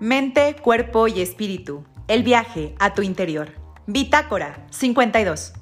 Mente, cuerpo y espíritu. El viaje a tu interior. Bitácora 52.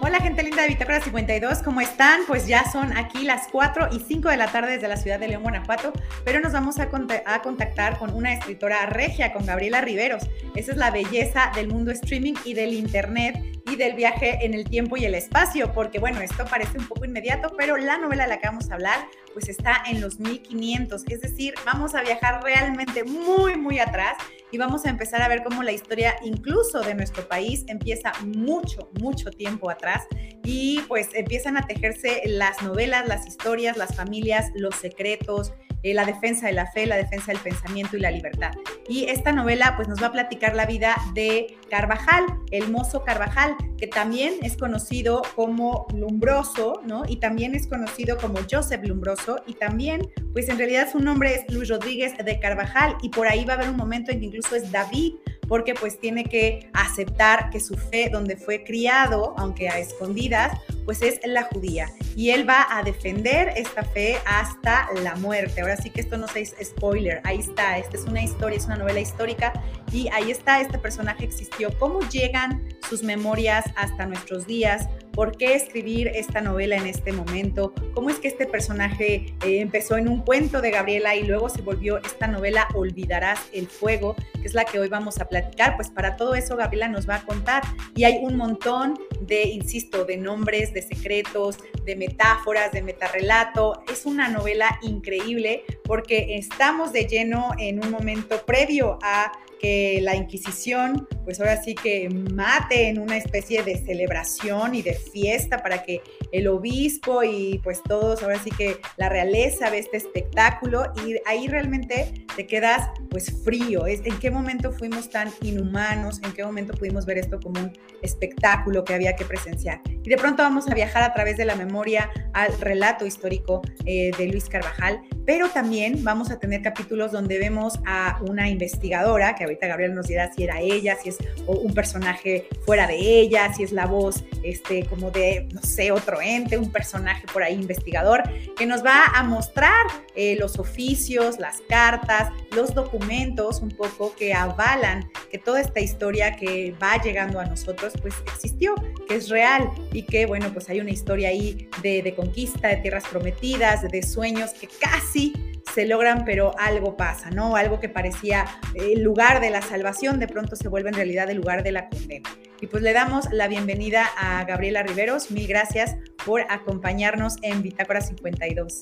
Hola gente linda de Bitácora 52, ¿cómo están? Pues ya son aquí las 4 y 5 de la tarde desde la ciudad de León, Guanajuato, pero nos vamos a, a, contactar con una escritora regia, con Gabriela Riveros. Esa es la belleza del mundo streaming y del internet y del viaje en el tiempo y el espacio, porque bueno, esto parece un poco inmediato, pero la novela de la que vamos a hablar pues está en los 1500, es decir, vamos a viajar realmente muy, muy atrás y vamos a empezar a ver cómo la historia incluso de nuestro país empieza mucho, mucho tiempo atrás y pues empiezan a tejerse las novelas, las historias, las familias, los secretos, eh, la defensa de la fe, la defensa del pensamiento y la libertad. Y esta novela pues nos va a platicar la vida de Carvajal, el mozo Carvajal, que también es conocido como Lumbroso, ¿no? Y también es conocido como Joseph Lumbroso y también pues en realidad su nombre es Luis Rodríguez de Carvajal y por ahí va a haber un momento en que incluso es David porque pues tiene que aceptar que su fe donde fue criado, aunque a escondidas, pues es la judía. Y él va a defender esta fe hasta la muerte. Ahora sí que esto no es spoiler, ahí está, esta es una historia, es una novela histórica y ahí está, este personaje existió. ¿Cómo llegan sus memorias hasta nuestros días? ¿Por qué escribir esta novela en este momento? ¿Cómo es que este personaje eh, empezó en un cuento de Gabriela y luego se volvió esta novela Olvidarás el fuego, que es la que hoy vamos a platicar? Pues para todo eso Gabriela nos va a contar y hay un montón de, insisto, de nombres, de secretos, de metáforas, de metarrelato. Es una novela increíble porque estamos de lleno en un momento previo a que la Inquisición, pues ahora sí que mate en una especie de celebración y de fiesta para que el obispo y pues todos, ahora sí que la realeza ve este espectáculo y ahí realmente te quedas pues frío. Es, ¿En qué momento fuimos tan inhumanos? ¿En qué momento pudimos ver esto como un espectáculo que había que presenciar? Y de pronto vamos a viajar a través de la memoria al relato histórico eh, de Luis Carvajal, pero también vamos a tener capítulos donde vemos a una investigadora, que ahorita Gabriel nos dirá si era ella, si es un personaje fuera de ella, si es la voz este, como de, no sé, otro ente, un personaje por ahí investigador, que nos va a mostrar eh, los oficios, las cartas, los documentos un poco que avalan que toda esta historia que va llegando a nosotros, pues existió, que es real y que, bueno, pues hay una historia ahí de, de conquista, de tierras prometidas, de sueños que casi se logran, pero algo pasa, ¿no? Algo que parecía el lugar de la salvación, de pronto se vuelve en realidad el lugar de la condena. Y pues le damos la bienvenida a Gabriela Riveros. Mil gracias por acompañarnos en Bitácora 52.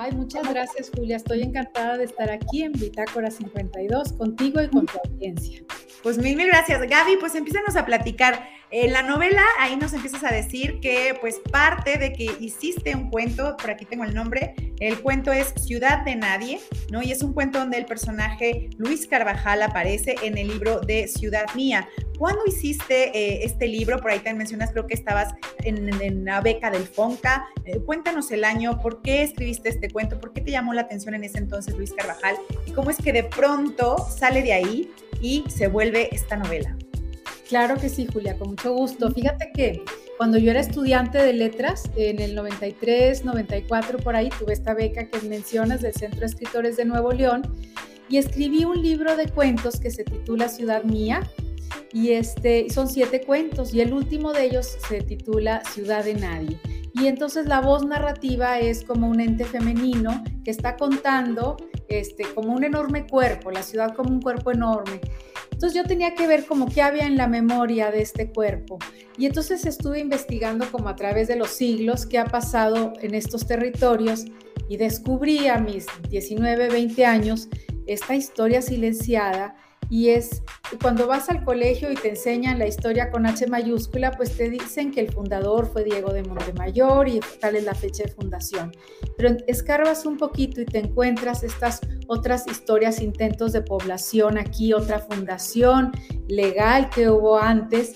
Ay, muchas gracias, Julia. Estoy encantada de estar aquí en Bitácora 52 contigo y con tu audiencia. Pues mil, mil gracias. Gaby, pues empízanos a platicar. En la novela ahí nos empiezas a decir que pues parte de que hiciste un cuento, por aquí tengo el nombre, el cuento es Ciudad de Nadie, ¿no? Y es un cuento donde el personaje Luis Carvajal aparece en el libro de Ciudad Mía. ¿Cuándo hiciste eh, este libro? Por ahí también mencionas, creo que estabas en, en la beca del FONCA. Eh, cuéntanos el año, ¿por qué escribiste este cuento? ¿Por qué te llamó la atención en ese entonces Luis Carvajal? ¿Y cómo es que de pronto sale de ahí y se vuelve esta novela? Claro que sí, Julia, con mucho gusto. Fíjate que cuando yo era estudiante de letras, en el 93, 94, por ahí, tuve esta beca que mencionas del Centro Escritores de Nuevo León y escribí un libro de cuentos que se titula Ciudad Mía. Y este, son siete cuentos y el último de ellos se titula Ciudad de Nadie. Y entonces la voz narrativa es como un ente femenino que está contando este, como un enorme cuerpo, la ciudad como un cuerpo enorme. Entonces yo tenía que ver como qué había en la memoria de este cuerpo. Y entonces estuve investigando como a través de los siglos qué ha pasado en estos territorios y descubrí a mis 19, 20 años esta historia silenciada y es cuando vas al colegio y te enseñan la historia con H mayúscula, pues te dicen que el fundador fue Diego de Montemayor y tal es la fecha de fundación. Pero escarbas un poquito y te encuentras estas otras historias, intentos de población aquí, otra fundación legal que hubo antes,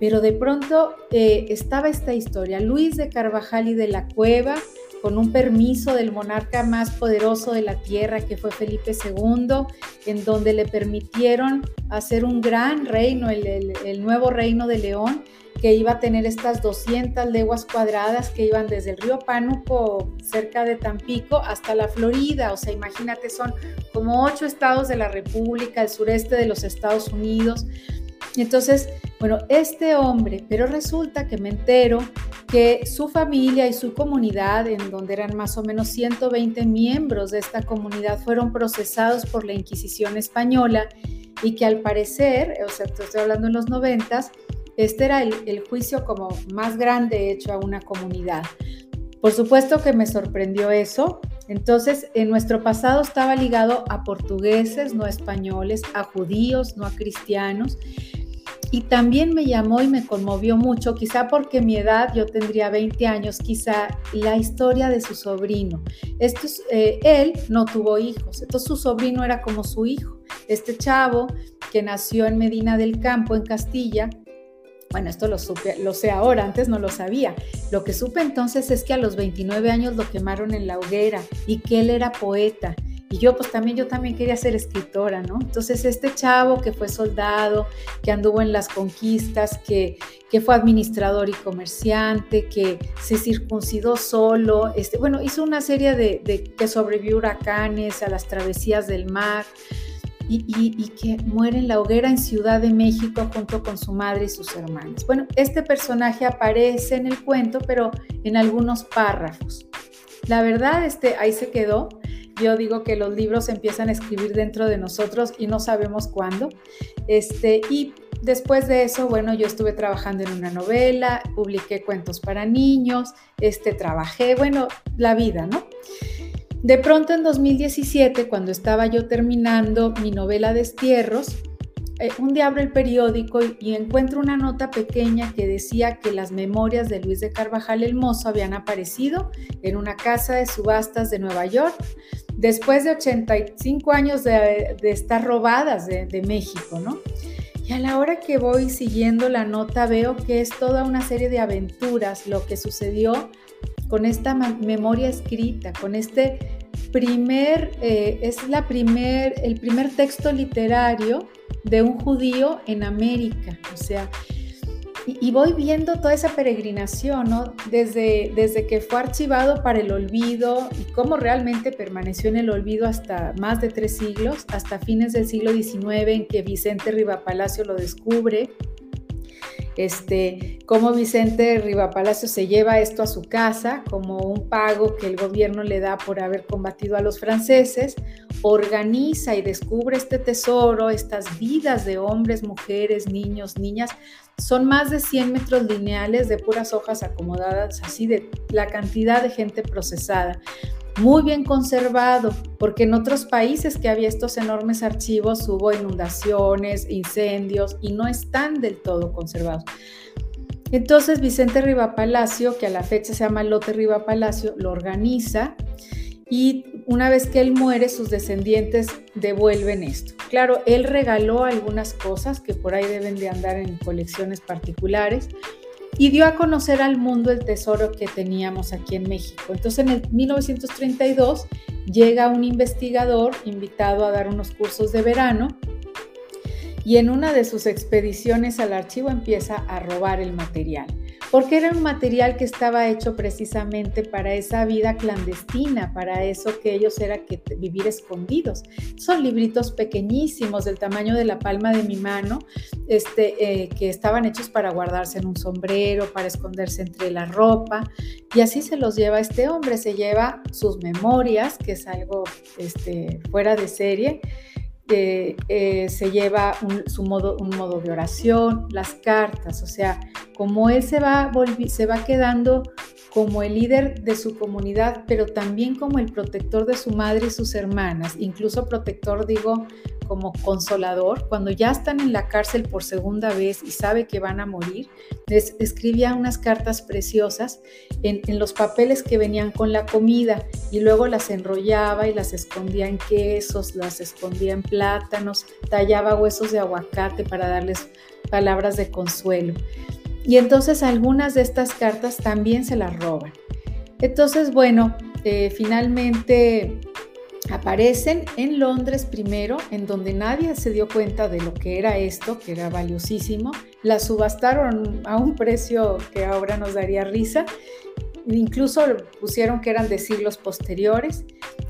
pero de pronto eh, estaba esta historia, Luis de Carvajal y de la Cueva, con un permiso del monarca más poderoso de la tierra, que fue Felipe II, en donde le permitieron hacer un gran reino, el, nuevo reino de León, que iba a tener estas 200 leguas cuadradas que iban desde el río Pánuco, cerca de Tampico, hasta la Florida. O sea, imagínate, son como ocho estados de la República, el sureste de los Estados Unidos. Entonces, bueno, este hombre, pero resulta que me entero que su familia y su comunidad, en donde eran más o menos 120 miembros de esta comunidad, fueron procesados por la Inquisición española y que al parecer, o sea, estoy hablando en los noventas, este era el, el juicio como más grande hecho a una comunidad. Por supuesto que me sorprendió eso. Entonces, en nuestro pasado estaba ligado a portugueses, no a españoles, a judíos, no a cristianos. Y también me llamó y me conmovió mucho, quizá porque mi edad, yo tendría 20 años, quizá la historia de su sobrino. Esto eh, él no tuvo hijos, entonces su sobrino era como su hijo. Este chavo que nació en Medina del Campo, en Castilla, bueno, esto lo, supe, lo sé ahora, antes no lo sabía. Lo que supe entonces es que a los 29 años lo quemaron en la hoguera y que él era poeta y yo pues también, yo también quería ser escritora, ¿no? Entonces este chavo que fue soldado, que anduvo en las conquistas, que, que fue administrador y comerciante, que se circuncidó solo, este, bueno, hizo una serie de, de que sobrevivió huracanes, a las travesías del mar. Y, y, y, que muere en la hoguera en Ciudad de México junto con su madre y sus hermanos. Bueno, este personaje aparece en el cuento, pero en algunos párrafos. La verdad, este, ahí se quedó. Yo digo que los libros empiezan a escribir dentro de nosotros y no sabemos cuándo. Este, y después de eso, bueno, yo estuve trabajando en una novela, publiqué cuentos para niños, este, trabajé, bueno, la vida, ¿no? De pronto en 2017, cuando estaba yo terminando mi novela Destierros, eh, un día abro el periódico y, encuentro una nota pequeña que decía que las memorias de Luis de Carvajal el Mozo habían aparecido en una casa de subastas de Nueva York después de 85 años de, estar robadas de, México, ¿no? Y a la hora que voy siguiendo la nota veo que es toda una serie de aventuras lo que sucedió con esta memoria escrita, con este primer, eh, es la primer, el primer texto literario de un judío en América. O sea, y, voy viendo toda esa peregrinación, ¿no? Desde, desde que fue archivado para el olvido y cómo realmente permaneció en el olvido hasta más de tres siglos, hasta fines del siglo XIX en que Vicente Rivapalacio lo descubre este, cómo Vicente Rivapalacio se lleva esto a su casa como un pago que el gobierno le da por haber combatido a los franceses, organiza y descubre este tesoro, estas vidas de hombres, mujeres, niños, niñas. Son más de 100 metros lineales de puras hojas acomodadas, así de la cantidad de gente procesada muy bien conservado, porque en otros países que había estos enormes archivos hubo inundaciones, incendios y no están del todo conservados. Entonces Vicente Riva Palacio, que a la fecha se llama Lote Riva Palacio, lo organiza y una vez que él muere, sus descendientes devuelven esto. Claro, él regaló algunas cosas que por ahí deben de andar en colecciones particulares, y dio a conocer al mundo el tesoro que teníamos aquí en México. Entonces en el 1932 llega un investigador invitado a dar unos cursos de verano y en una de sus expediciones al archivo empieza a robar el material porque era un material que estaba hecho precisamente para esa vida clandestina, para eso que ellos era que vivir escondidos. Son libritos pequeñísimos del tamaño de la palma de mi mano, este, eh, que estaban hechos para guardarse en un sombrero, para esconderse entre la ropa, y así se los lleva este hombre, se lleva sus memorias, que es algo este, fuera de serie, eh, se lleva un, su modo, un modo de oración, las cartas, o sea, como él se va, se va quedando como el líder de su comunidad, pero también como el protector de su madre y sus hermanas, incluso protector, digo, como consolador, cuando ya están en la cárcel por segunda vez y sabe que van a morir, les escribía unas cartas preciosas en, en, los papeles que venían con la comida y luego las enrollaba y las escondía en quesos, las escondía en plátanos, tallaba huesos de aguacate para darles palabras de consuelo. Y entonces algunas de estas cartas también se las roban. Entonces, bueno, eh, finalmente aparecen en Londres primero, en donde nadie se dio cuenta de lo que era esto, que era valiosísimo. La subastaron a un precio que ahora nos daría risa. Incluso pusieron que eran de siglos posteriores.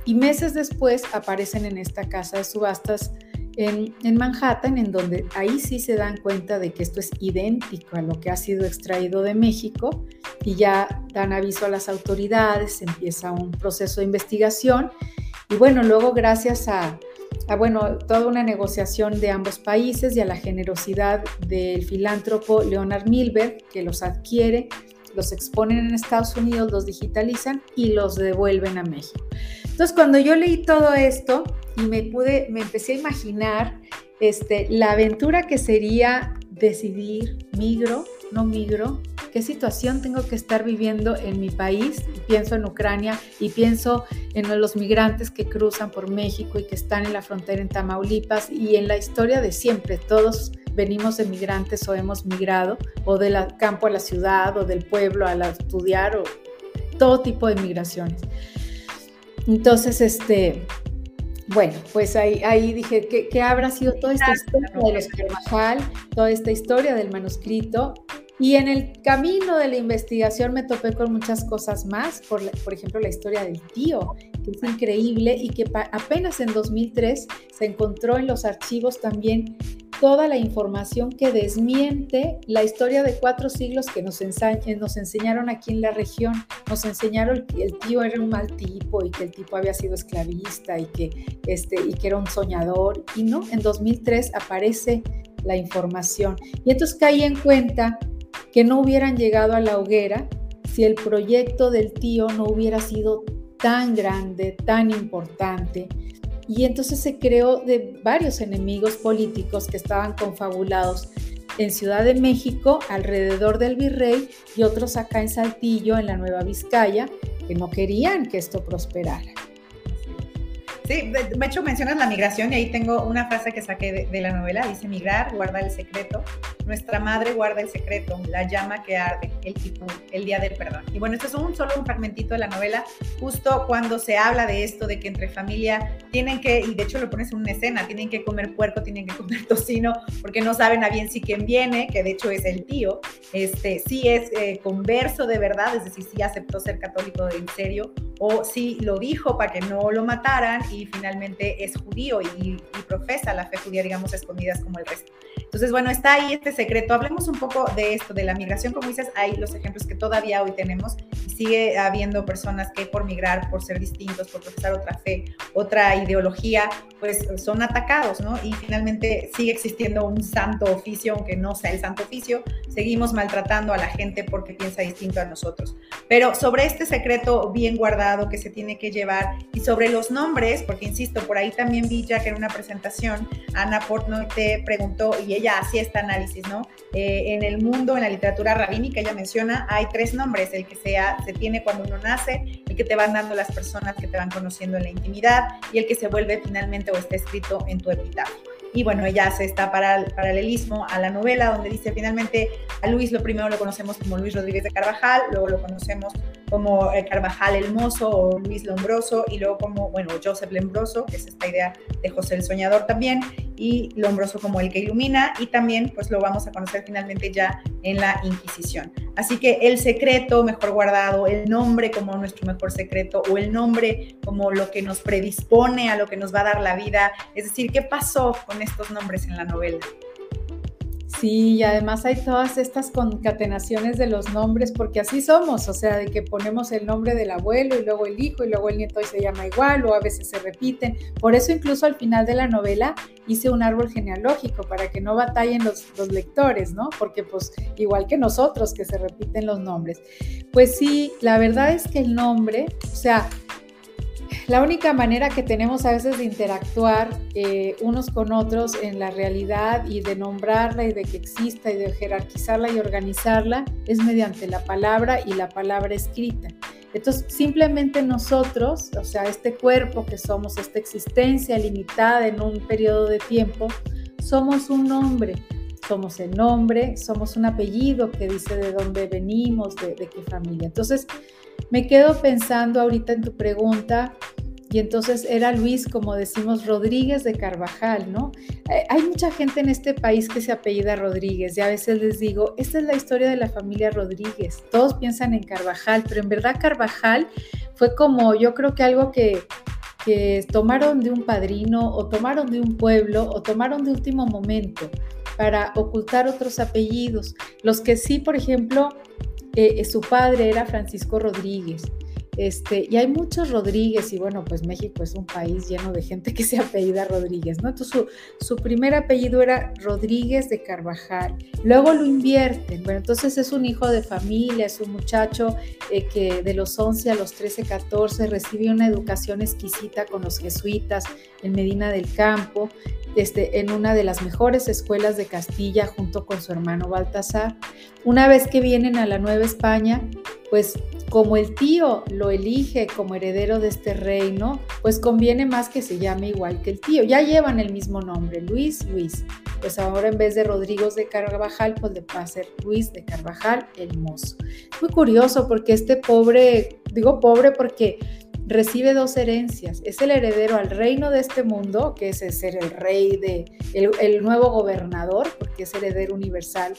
Y meses después aparecen en esta casa de subastas en, Manhattan, en donde ahí sí se dan cuenta de que esto es idéntico a lo que ha sido extraído de México y ya dan aviso a las autoridades, empieza un proceso de investigación y bueno, luego gracias a, bueno, toda una negociación de ambos países y a la generosidad del filántropo Leonard Milberg, que los adquiere, los exponen en Estados Unidos, los digitalizan y los devuelven a México. Entonces, cuando yo leí todo esto y me pude, me empecé a imaginar este, la aventura que sería decidir, migro, no migro, qué situación tengo que estar viviendo en mi país. Pienso en Ucrania y pienso en los migrantes que cruzan por México y que están en la frontera en Tamaulipas y en la historia de siempre. Todos venimos de migrantes o hemos migrado o del campo a la ciudad o del pueblo a estudiar o todo tipo de migraciones. Entonces, este, bueno, pues ahí, ahí dije, ¿qué, ¿qué, habrá sido toda esta historia de los Carvajal, toda esta historia del manuscrito? Y en el camino de la investigación me topé con muchas cosas más, por, por ejemplo la historia del tío, que es increíble y que apenas en 2003 se encontró en los archivos también toda la información que desmiente la historia de cuatro siglos que nos, nos enseñaron aquí en la región. Nos enseñaron que el tío era un mal tipo y que el tipo había sido esclavista y que, este, y que era un soñador. Y no, en 2003 aparece la información. Y entonces caí en cuenta que no hubieran llegado a la hoguera si el proyecto del tío no hubiera sido tan grande, tan importante. Y entonces se creó de varios enemigos políticos que estaban confabulados en Ciudad de México, alrededor del virrey, y otros acá en Saltillo, en la Nueva Vizcaya, que no querían que esto prosperara. Sí, de hecho mencionas la migración y ahí tengo una frase que saqué de, la novela, dice migrar, guarda el secreto, nuestra madre guarda el secreto, la llama que arde, el tipo, el día del perdón. Y bueno, esto es un solo un fragmentito de la novela, justo cuando se habla de esto, de que entre familia tienen que, y de hecho lo pones en una escena, tienen que comer puerco, tienen que comer tocino, porque no saben a bien si quién viene, que de hecho es el tío, este, sí es eh, converso de verdad, es decir, sí aceptó ser católico en serio, o si lo dijo para que no lo mataran y finalmente es judío y, profesa la fe judía, digamos, escondidas como el resto. Entonces, bueno, está ahí este secreto. Hablemos un poco de esto, de la migración, como dices, hay los ejemplos que todavía hoy tenemos y sigue habiendo personas que por migrar, por ser distintos, por profesar otra fe, otra ideología, pues son atacados, ¿no? Y finalmente sigue existiendo un santo oficio, aunque no sea el santo oficio, seguimos maltratando a la gente porque piensa distinto a nosotros. Pero sobre este secreto bien guardado que se tiene que llevar y sobre los nombres, porque insisto, por ahí también vi ya que en una presentación Ana Portnoy te preguntó y ella hacía este análisis, ¿no? Eh, en el mundo, en la literatura rabínica, ella menciona, hay tres nombres, el que sea, se tiene cuando uno nace, el que te van dando las personas que te van conociendo en la intimidad y el que se vuelve finalmente o está escrito en tu epitafio. Y bueno, ella hace esta paralelismo a la novela donde dice finalmente a Luis lo primero lo conocemos como Luis Rodríguez de Carvajal, luego lo conocemos como Carvajal el Mozo o Luis Lombroso y luego como, bueno, Joseph Lombroso, que es esta idea de José el Soñador también, y Lombroso como el que ilumina y también pues lo vamos a conocer finalmente ya en la Inquisición. Así que el secreto mejor guardado, el nombre como nuestro mejor secreto o el nombre como lo que nos predispone a lo que nos va a dar la vida, es decir, ¿qué pasó con estos nombres en la novela? Sí, y además hay todas estas concatenaciones de los nombres, porque así somos, o sea, de que ponemos el nombre del abuelo y luego el hijo y luego el nieto y se llama igual o a veces se repiten. Por eso incluso al final de la novela hice un árbol genealógico para que no batallen los, lectores, ¿no? Porque pues igual que nosotros que se repiten los nombres. Pues sí, la verdad es que el nombre, o sea, la única manera que tenemos a veces de interactuar eh, unos con otros en la realidad y de nombrarla y de que exista y de jerarquizarla y organizarla es mediante la palabra y la palabra escrita. Entonces, simplemente nosotros, o sea, este cuerpo que somos, esta existencia limitada en un periodo de tiempo, somos un nombre, somos el nombre, somos un apellido que dice de dónde venimos, de, de qué familia. Entonces, me quedo pensando ahorita en tu pregunta y entonces era Luis, como decimos, Rodríguez de Carvajal, ¿no? Eh, hay mucha gente en este país que se apellida Rodríguez y a veces les digo, esta es la historia de la familia Rodríguez. Todos piensan en Carvajal, pero en verdad Carvajal fue como, yo creo que algo que, que tomaron de un padrino o tomaron de un pueblo o tomaron de último momento para ocultar otros apellidos. Los que sí, por ejemplo, eh, su padre era Francisco Rodríguez este, y hay muchos Rodríguez y bueno, pues México es un país lleno de gente que se apellida Rodríguez, ¿no? Entonces su, primer apellido era Rodríguez de Carvajal, luego lo invierten, bueno, entonces es un hijo de familia, es un muchacho eh, que de los 11 a los 13, 14 recibe una educación exquisita con los jesuitas en Medina del Campo, este, en una de las mejores escuelas de Castilla junto con su hermano Baltasar. Una vez que vienen a la Nueva España, pues como el tío lo elige como heredero de este reino, pues conviene más que se llame igual que el tío. Ya llevan el mismo nombre, Luis Luis. Pues ahora en vez de Rodrigo de Carvajal, pues le va a ser Luis de Carvajal el mozo. Muy curioso porque este pobre, digo pobre porque recibe dos herencias. Es el heredero al reino de este mundo, que es ser el rey de, el, el nuevo gobernador, porque es heredero universal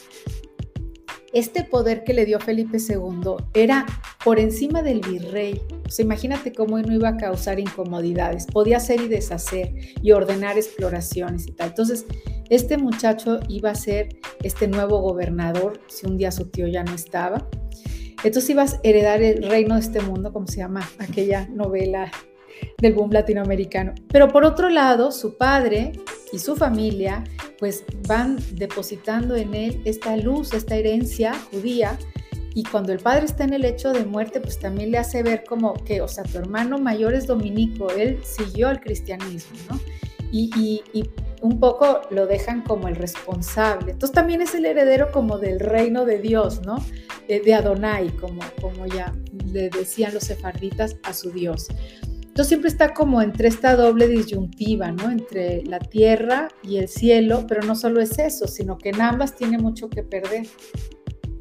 este poder que le dio Felipe II era por encima del virrey. O sea, imagínate cómo no iba a causar incomodidades. Podía hacer y deshacer y ordenar exploraciones y tal. Entonces, este muchacho iba a ser este nuevo gobernador si un día su tío ya no estaba. Entonces ibas a heredar el reino de este mundo, como se llama aquella novela del boom latinoamericano. Pero por otro lado, su padre y su familia pues van depositando en él esta luz, esta herencia judía. Y cuando el padre está en el hecho de muerte, pues también le hace ver como que, o sea, tu hermano mayor es dominico, él siguió el cristianismo, ¿no? Y, un poco lo dejan como el responsable. Entonces también es el heredero como del reino de Dios, ¿no? De, de Adonai, como, como ya le decían los sefarditas a su Dios. Entonces siempre está como entre esta doble disyuntiva, ¿no? Entre la tierra y el cielo, pero no solo es eso, sino que en ambas tiene mucho que perder.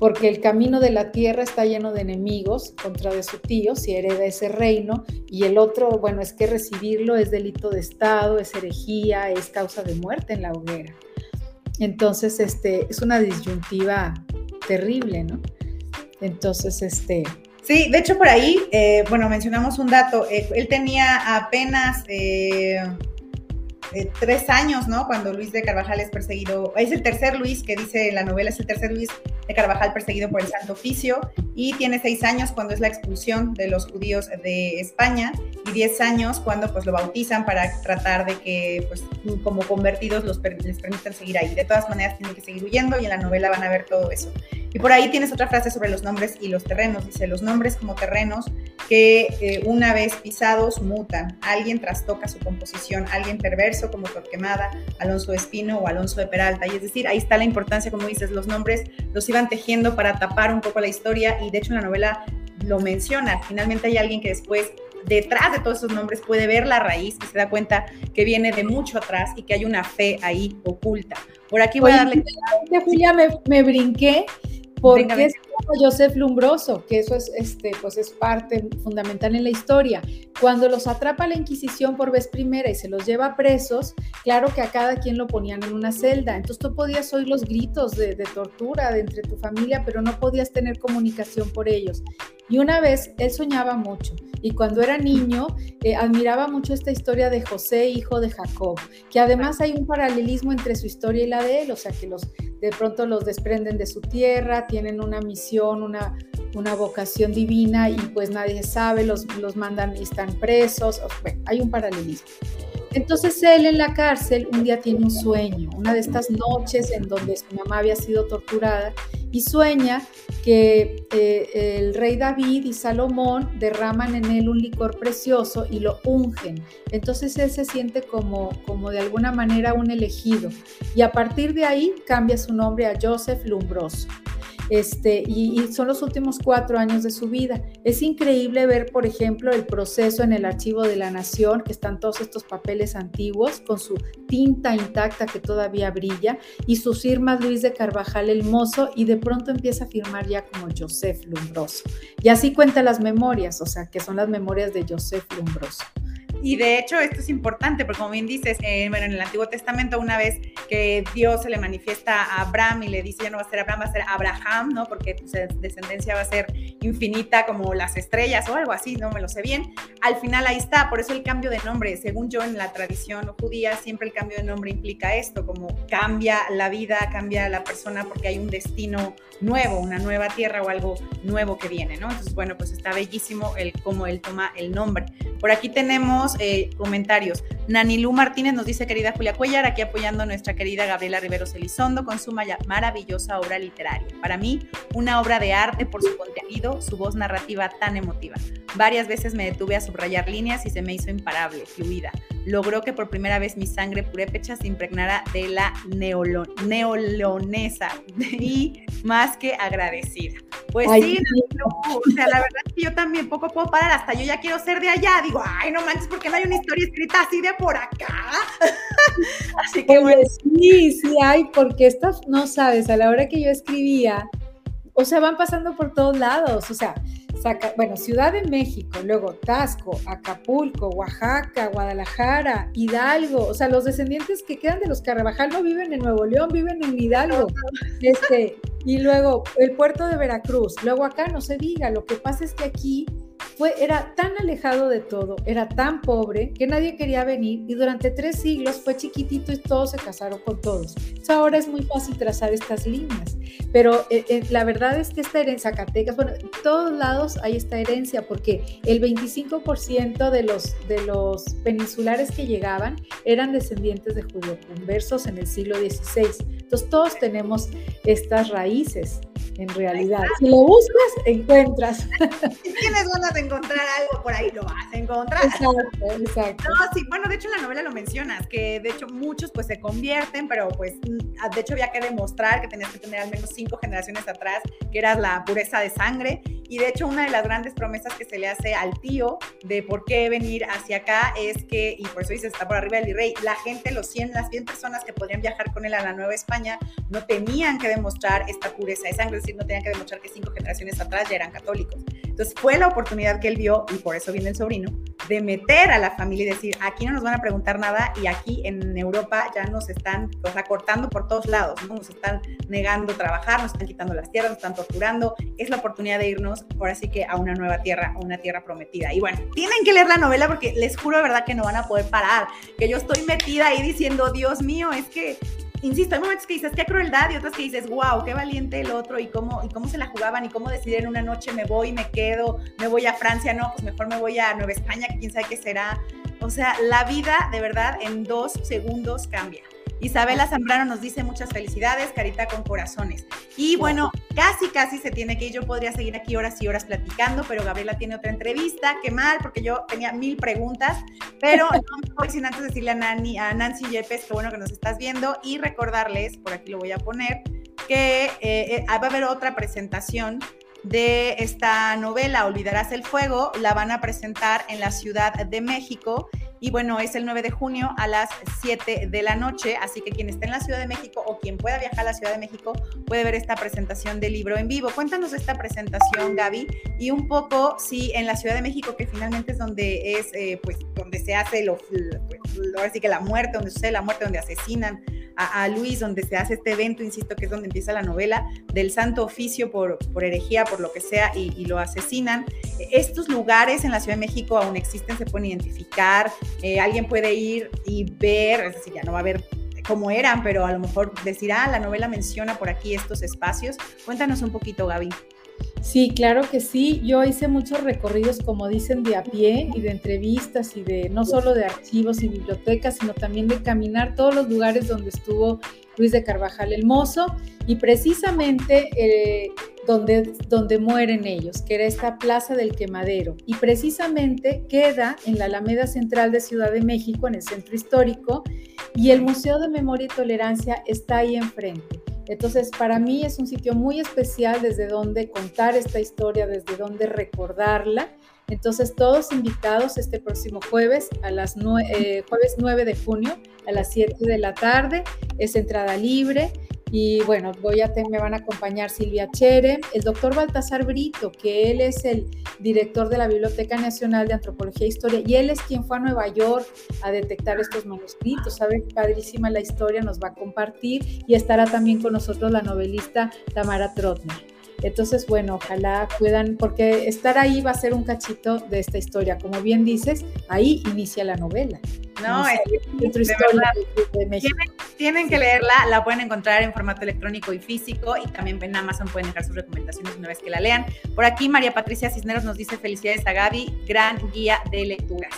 Porque el camino de la tierra está lleno de enemigos contra de su tío, si hereda ese reino, y el otro, bueno, es que recibirlo es delito de Estado, es herejía, es causa de muerte en la hoguera. Entonces, este, es una disyuntiva terrible, ¿no? Entonces, este, Sí, de hecho por ahí, eh, bueno, mencionamos un dato, eh, él tenía apenas eh, tres años, ¿no? Cuando Luis de Carvajal es perseguido, es el tercer Luis que dice la novela, es el tercer Luis de Carvajal perseguido por el Santo Oficio y tiene seis años cuando es la expulsión de los judíos de España y diez años cuando pues lo bautizan para tratar de que pues como convertidos los, les permitan seguir ahí. De todas maneras tienen que seguir huyendo y en la novela van a ver todo eso. Y por ahí tienes otra frase sobre los nombres y los terrenos. Dice, los nombres como terrenos que eh, una vez pisados mutan. Alguien trastoca su composición, alguien perverso como Torquemada, Alonso Espino o Alonso de Peralta. Y es decir, ahí está la importancia, como dices, los nombres los iban tejiendo para tapar un poco la historia y de hecho en la novela lo menciona. Finalmente hay alguien que después detrás de todos esos nombres puede ver la raíz y se da cuenta que viene de mucho atrás y que hay una fe ahí oculta. Por aquí voy a darle... Julia, me, me brinqué porque es Joseph Lumbroso, que eso es, este, pues es parte fundamental en la historia. Cuando los atrapa la Inquisición por vez primera y se los lleva presos, claro que a cada quien lo ponían en una celda. Entonces tú podías oír los gritos de, tortura de entre tu familia, pero no podías tener comunicación por ellos. Y una vez él soñaba mucho y cuando era niño eh, admiraba mucho esta historia de José, hijo de Jacob, que además hay un paralelismo entre su historia y la de él, o sea que los de pronto los desprenden de su tierra, tienen una misión, una, una vocación divina y pues nadie sabe, los, los mandan y están presos, hay un paralelismo. Entonces él en la cárcel un día tiene un sueño, una de estas noches en donde su mamá había sido torturada y sueña que eh, el rey David y Salomón derraman en él un licor precioso y lo ungen. Entonces él se siente como, como de alguna manera un elegido y a partir de ahí cambia su nombre a Joseph Lumbroso. Este, y, son los últimos cuatro años de su vida. Es increíble ver, por ejemplo, el proceso en el archivo de la Nación, que están todos estos papeles antiguos con su tinta intacta que todavía brilla y sus firmas Luis de Carvajal el Mozo y de pronto empieza a firmar ya como Joseph Lumbroso. Y así cuenta las memorias, o sea, que son las memorias de Joseph Lumbroso. Y de hecho esto es importante porque como bien dices, eh, bueno, en el Antiguo Testamento una vez que Dios se le manifiesta a Abraham y le dice ya no va a ser Abraham, va a ser Abraham, ¿no? Porque tu descendencia va a ser infinita como las estrellas o algo así, no me lo sé bien. Al final ahí está, por eso el cambio de nombre, según yo en la tradición judía, siempre el cambio de nombre implica esto, como cambia la vida, cambia la persona porque hay un destino nuevo, una nueva tierra o algo nuevo que viene, ¿no? Entonces, bueno, pues está bellísimo el cómo él toma el nombre. Por aquí tenemos eh, comentarios. Martínez nos dice, querida Julia Cuellar, aquí apoyando a nuestra querida Gabriela Riveros Elizondo con su maravillosa obra literaria. Para mí, una obra de arte por su contenido, su voz narrativa tan emotiva. Varias veces me detuve a subrayar líneas y se me hizo imparable, fluida logró que por primera vez mi sangre purépecha se impregnara de la neolonesa y más que agradecida. Pues sí, o sea, la verdad es que yo también poco puedo parar, hasta yo ya quiero ser de allá, digo, ay, no manches, porque no hay una historia escrita así de por acá? así que bueno. Sí, sí hay, porque estas, no sabes, a la hora que yo escribía, o sea, van pasando por todos lados, o sea, bueno, Ciudad de México, luego Tasco, Acapulco, Oaxaca, Guadalajara, Hidalgo, o sea, los descendientes que quedan de los Carvajal no viven en Nuevo León, viven en Hidalgo. Este, y luego el puerto de Veracruz, luego acá no se diga, lo que pasa es que aquí fue, era tan alejado de todo, era tan pobre que nadie quería venir y durante tres siglos fue chiquitito y todos se casaron con todos. ahora es muy fácil trazar estas líneas, pero eh, eh, la verdad es que esta herencia, Zacatecas, bueno, en todos lados hay esta herencia porque el 25% de los, de los peninsulares que llegaban eran descendientes de judíos conversos en el siglo XVI. Entonces todos tenemos estas raíces en realidad. Si lo buscas, encuentras. Si tienes ganas de encontrar algo por ahí, lo vas a encontrar. Exacto, exacto. No, sí, bueno, de hecho en la novela lo mencionas, que de hecho muchos pues se convierten, pero pues de hecho había que demostrar que tenías que tener al menos cinco generaciones atrás, que eras la pureza de sangre. Y de hecho una de las grandes promesas que se le hace al tío de por qué venir hacia acá es que, y por eso dice, está por arriba del virrey, la gente, los 100, las 100 personas que podrían viajar con él a la Nueva España, no tenían que demostrar esta pureza de sangre, es decir, no tenían que demostrar que cinco generaciones atrás ya eran católicos. Entonces fue la oportunidad que él vio, y por eso viene el sobrino, de meter a la familia y decir, aquí no nos van a preguntar nada y aquí en Europa ya nos están cortando por todos lados, ¿no? nos están negando trabajar, nos están quitando las tierras, nos están torturando. Es la oportunidad de irnos ahora sí que a una nueva tierra, a una tierra prometida. Y bueno, tienen que leer la novela porque les juro de verdad que no van a poder parar, que yo estoy metida ahí diciendo, Dios mío, es que insisto, hay momentos que dices, qué crueldad, y otros que dices, wow, qué valiente el otro, y cómo, y cómo se la jugaban, y cómo decidieron una noche me voy, me quedo, me voy a Francia, no, pues mejor me voy a Nueva España, que quién sabe qué será. O sea, la vida de verdad en dos segundos cambia. Isabela Zambrano nos dice muchas felicidades, carita con corazones. Y bueno, casi, casi se tiene que ir. Yo podría seguir aquí horas y horas platicando, pero Gabriela tiene otra entrevista. Qué mal, porque yo tenía mil preguntas, pero no me sin antes decirle a, Nani, a Nancy Yepes que bueno que nos estás viendo y recordarles, por aquí lo voy a poner, que eh, eh, va a haber otra presentación de esta novela, Olvidarás el Fuego, la van a presentar en la Ciudad de México y bueno, es el 9 de junio a las 7 de la noche, así que quien esté en la Ciudad de México o quien pueda viajar a la Ciudad de México puede ver esta presentación del libro en vivo. Cuéntanos esta presentación, Gaby, y un poco si en la Ciudad de México, que finalmente es donde es, eh, pues, donde se hace lo, pues, ahora sí que la muerte, donde sucede la muerte, donde asesinan a, Luis, donde se hace este evento, insisto, que es donde empieza la novela, del santo oficio por, por herejía, por lo que sea, y, lo asesinan. Estos lugares en la Ciudad de México aún existen, se pueden identificar, eh, alguien puede ir y ver, es decir, ya no va a ver cómo eran, pero a lo mejor decir, ah, la novela menciona por aquí estos espacios. Cuéntanos un poquito, Gaby. Sí, claro que sí. Yo hice muchos recorridos, como dicen, de a pie y de entrevistas y de no solo de archivos y bibliotecas, sino también de caminar todos los lugares donde estuvo Luis de Carvajal el Mozo y precisamente eh, donde, donde mueren ellos, que era esta Plaza del Quemadero. Y precisamente queda en la Alameda Central de Ciudad de México, en el centro histórico, y el Museo de Memoria y Tolerancia está ahí enfrente. Entonces, para mí es un sitio muy especial desde donde contar esta historia, desde donde recordarla. Entonces, todos invitados este próximo jueves, a las eh, jueves 9 de junio, a las 7 de la tarde, es entrada libre Y bueno, voy a me van a acompañar Silvia Chere, el doctor Baltasar Brito, que él es el director de la Biblioteca Nacional de Antropología e Historia, y él es quien fue a Nueva York a detectar estos manuscritos. Sabe, padrísima la historia, nos va a compartir y estará también con nosotros la novelista Tamara Trotner. Entonces, bueno, ojalá puedan, porque estar ahí va a ser un cachito de esta historia. Como bien dices, ahí inicia la novela. No, es, Tienen, que leerla, la pueden encontrar en formato electrónico y físico y también en Amazon pueden dejar sus recomendaciones una vez que la lean. Por aquí María Patricia Cisneros nos dice felicidades a Gaby, gran guía de lectura.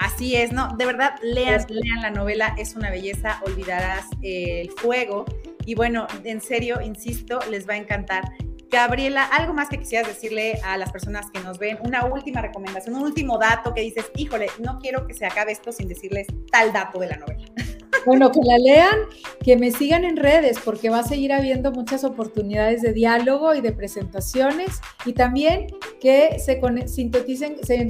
Así es, ¿no? De verdad, lean, lean la novela, es una belleza, olvidarás el fuego. Y bueno, en serio, insisto, les va a encantar. Gabriela, algo más que quisieras decirle a las personas que nos ven, una última recomendación, un último dato que dices, híjole, no quiero que se acabe esto sin decirles tal dato de la novela. Bueno, que la lean, que me sigan en redes, porque va a seguir habiendo muchas oportunidades de diálogo y de presentaciones, y también que se,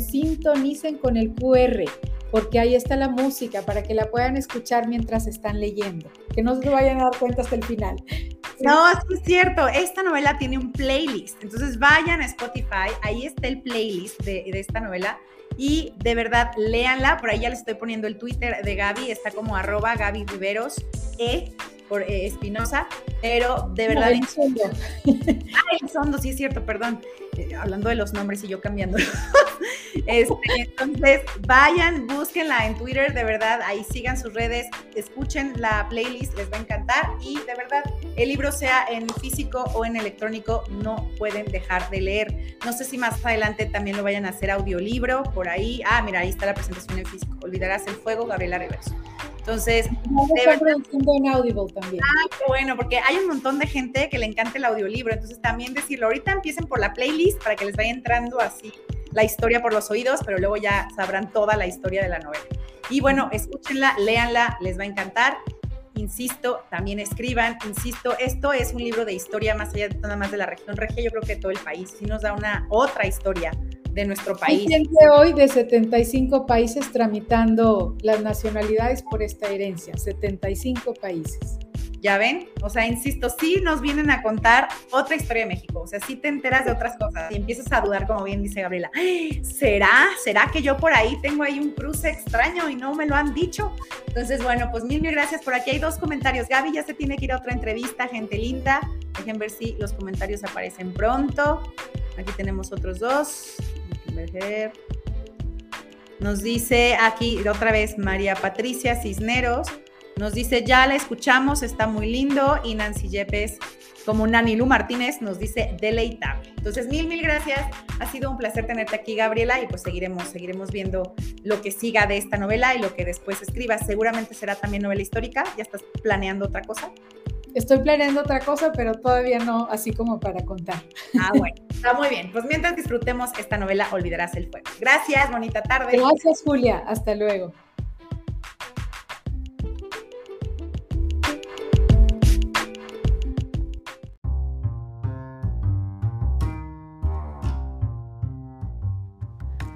sintonicen, con el QR, porque ahí está la música para que la puedan escuchar mientras están leyendo, que no se vayan a dar cuenta hasta el final. No, sí es cierto. Esta novela tiene un playlist. Entonces vayan a Spotify, ahí está el playlist de, esta novela. Y de verdad, léanla. Por ahí ya les estoy poniendo el Twitter de Gaby. Está como arroba Gaby Riveros E por eh, Espinosa. pero de verdad. No, Sondo, sí es cierto, perdón. Eh, hablando de los nombres y yo cambiando. este, entonces, vayan, búsquenla en Twitter, de verdad, ahí sigan sus redes, escuchen la playlist, les va a encantar y de verdad, el libro sea en físico o en electrónico, no pueden dejar de leer. No sé si más adelante también lo vayan a hacer audiolibro, por ahí. Ah, mira, ahí está la presentación en físico. Olvidarás el fuego, Gabriela Reverso. Entonces, en Audible también. Ah, qué bueno, porque hay un montón de gente que le encanta el audiolibro, entonces también decirlo, ahorita empiecen por la playlist para que les vaya entrando así la historia por los oídos, pero luego ya sabrán toda la historia de la novela. Y bueno, escúchenla, léanla, les va a encantar. Insisto, también escriban, insisto, esto es un libro de historia más allá de nada más de la región regia, yo creo que todo el país, sí nos da una otra historia de nuestro país. Hay gente hoy de 75 países tramitando las nacionalidades por esta herencia, 75 países. ¿Ya ven? O sea, insisto, sí nos vienen a contar otra historia de México. O sea, sí te enteras de otras cosas y empiezas a dudar, como bien dice Gabriela. ¿Será? ¿Será que yo por ahí tengo ahí un cruce extraño y no me lo han dicho? Entonces, bueno, pues mil, mil gracias. Por aquí hay dos comentarios. Gaby ya se tiene que ir a otra entrevista, gente linda. Dejen ver si los comentarios aparecen pronto. Aquí tenemos otros dos. Nos dice aquí otra vez María Patricia Cisneros. Nos dice, ya la escuchamos, está muy lindo. Y Nancy Yepes, como Nanilu Martínez, nos dice, deleitable. Entonces, mil, mil gracias. Ha sido un placer tenerte aquí, Gabriela, y pues seguiremos, seguiremos viendo lo que siga de esta novela y lo que después escribas. Seguramente será también novela histórica. ¿Ya estás planeando otra cosa? Estoy planeando otra cosa, pero todavía no así como para contar. Ah, bueno, está muy bien. Pues mientras disfrutemos esta novela, olvidarás el fuego. Gracias, bonita tarde. Gracias, Julia. Hasta luego.